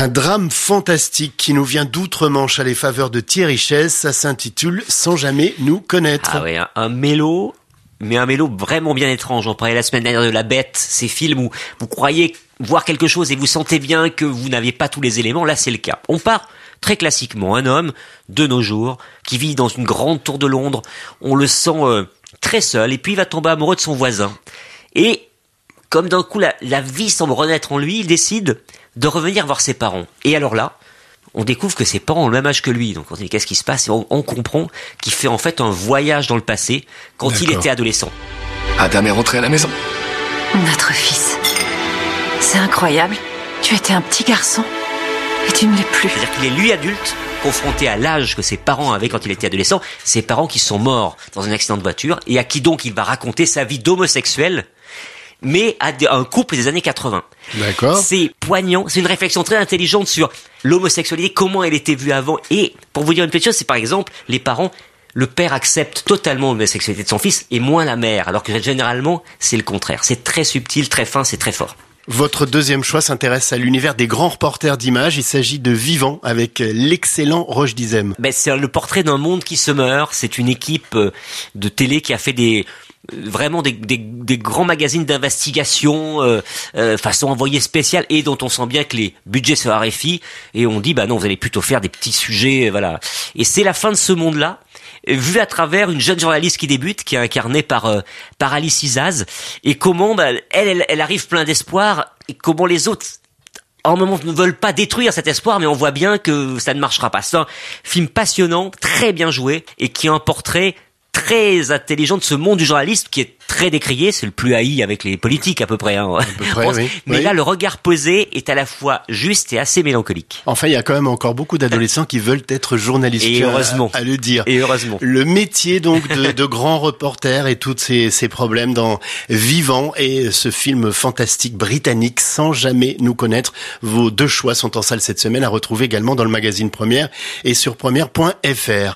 Un drame fantastique qui nous vient d'outre-Manche à les faveurs de Thierry Chaise. Ça s'intitule Sans jamais nous connaître. Ah oui, un, un mélo, mais un mélo vraiment bien étrange. On parlait la semaine dernière de La Bête, ces films où vous croyez voir quelque chose et vous sentez bien que vous n'avez pas tous les éléments. Là, c'est le cas. On part très classiquement. Un homme de nos jours qui vit dans une grande tour de Londres. On le sent euh, très seul et puis il va tomber amoureux de son voisin. Et comme d'un coup la, la vie semble renaître en lui, il décide de revenir voir ses parents. Et alors là, on découvre que ses parents ont le même âge que lui. Donc on se dit qu'est-ce qui se passe? Et on, on comprend qu'il fait en fait un voyage dans le passé quand il était adolescent. Adam est rentré à la maison. Notre fils. C'est incroyable. Tu étais un petit garçon et tu ne l'es plus. C'est-à-dire qu'il est lui adulte, confronté à l'âge que ses parents avaient quand il était adolescent, ses parents qui sont morts dans un accident de voiture, et à qui donc il va raconter sa vie d'homosexuel, mais à un couple des années 80. D'accord. C'est poignant, c'est une réflexion très intelligente sur l'homosexualité, comment elle était vue avant. Et pour vous dire une petite chose, c'est par exemple les parents, le père accepte totalement l'homosexualité de son fils et moins la mère, alors que généralement c'est le contraire. C'est très subtil, très fin, c'est très fort. Votre deuxième choix s'intéresse à l'univers des grands reporters d'images. Il s'agit de Vivant avec l'excellent Roche Dizem. Ben, c'est le portrait d'un monde qui se meurt. C'est une équipe euh, de télé qui a fait des euh, vraiment des, des, des grands magazines d'investigation euh, euh, façon envoyé spécial et dont on sent bien que les budgets se raréfient et on dit bah non vous allez plutôt faire des petits sujets euh, voilà et c'est la fin de ce monde là vu à travers une jeune journaliste qui débute, qui est incarnée par euh, par Alice Isaz, et comment bah, elle, elle elle arrive plein d'espoir, et comment les autres en moment ne veulent pas détruire cet espoir, mais on voit bien que ça ne marchera pas. C'est un film passionnant, très bien joué, et qui a un portrait très intelligent de ce monde du journaliste qui est très décrié, c'est le plus haï avec les politiques à peu près. Hein. pense- oui. Mais Oui. là, le regard posé est à la fois juste et assez mélancolique. Enfin, il y a quand même encore beaucoup d'adolescents qui veulent être journalistes. Et heureusement. À, le dire. Et heureusement. Le métier donc de, de grand reporter et tous ces, ces problèmes dans Vivant et ce film fantastique britannique sans jamais nous connaître. Vos deux choix sont en salle cette semaine à retrouver également dans le magazine Première et sur première.fr.